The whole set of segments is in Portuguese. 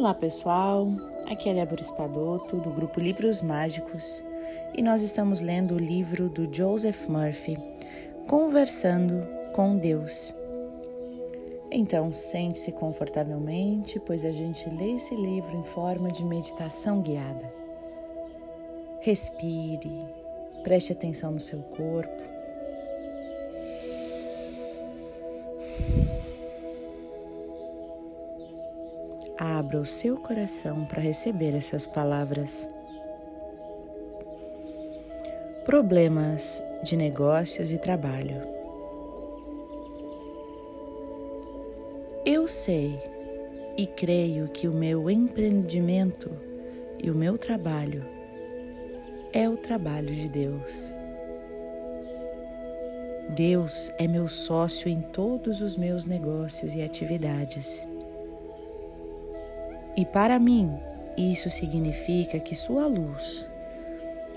Olá pessoal, aqui é Débora Espadoto do grupo Livros Mágicos e nós estamos lendo o livro do Joseph Murphy, Conversando com Deus. Então sente-se confortavelmente, pois a gente lê esse livro em forma de meditação guiada. Respire, preste atenção no seu corpo abra o seu coração para receber essas palavras. Problemas de negócios e trabalho. Eu sei e creio que o meu empreendimento e o meu trabalho é o trabalho de Deus. Deus é meu sócio em todos os meus negócios e atividades. E para mim, isso significa que sua luz,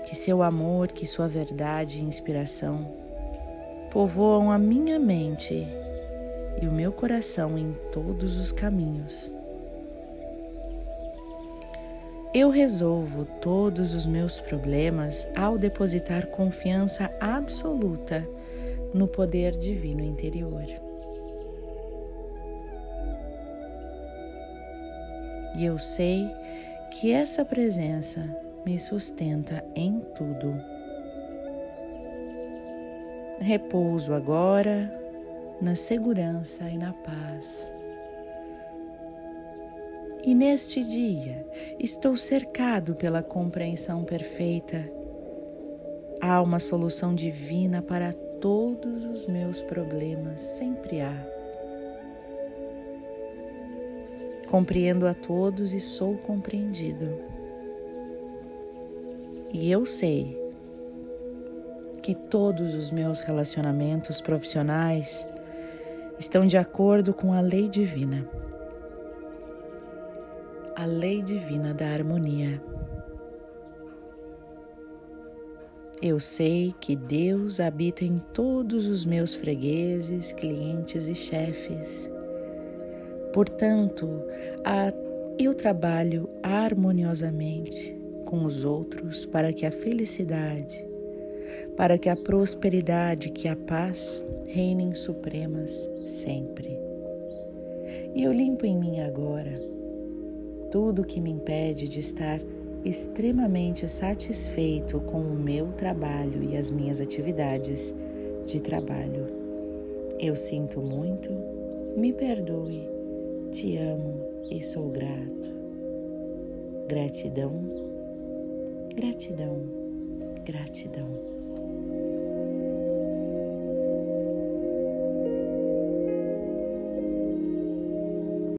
que seu amor, que sua verdade e inspiração povoam a minha mente e o meu coração em todos os caminhos. Eu resolvo todos os meus problemas ao depositar confiança absoluta no poder divino interior. E eu sei que essa presença me sustenta em tudo. Repouso agora na segurança e na paz. E neste dia estou cercado pela compreensão perfeita. Há uma solução divina para todos os meus problemas, sempre há. Compreendo a todos e sou compreendido. E eu sei que todos os meus relacionamentos profissionais estão de acordo com a lei divina. A lei divina da harmonia. Eu sei que Deus habita em todos os meus fregueses, clientes e chefes. Portanto, eu trabalho harmoniosamente com os outros para que a felicidade, para que a prosperidade, que a paz reinem supremas sempre. E eu limpo em mim agora tudo que me impede de estar extremamente satisfeito com o meu trabalho e as minhas atividades de trabalho. Eu sinto muito, me perdoe te amo e sou grato. Gratidão, gratidão, gratidão.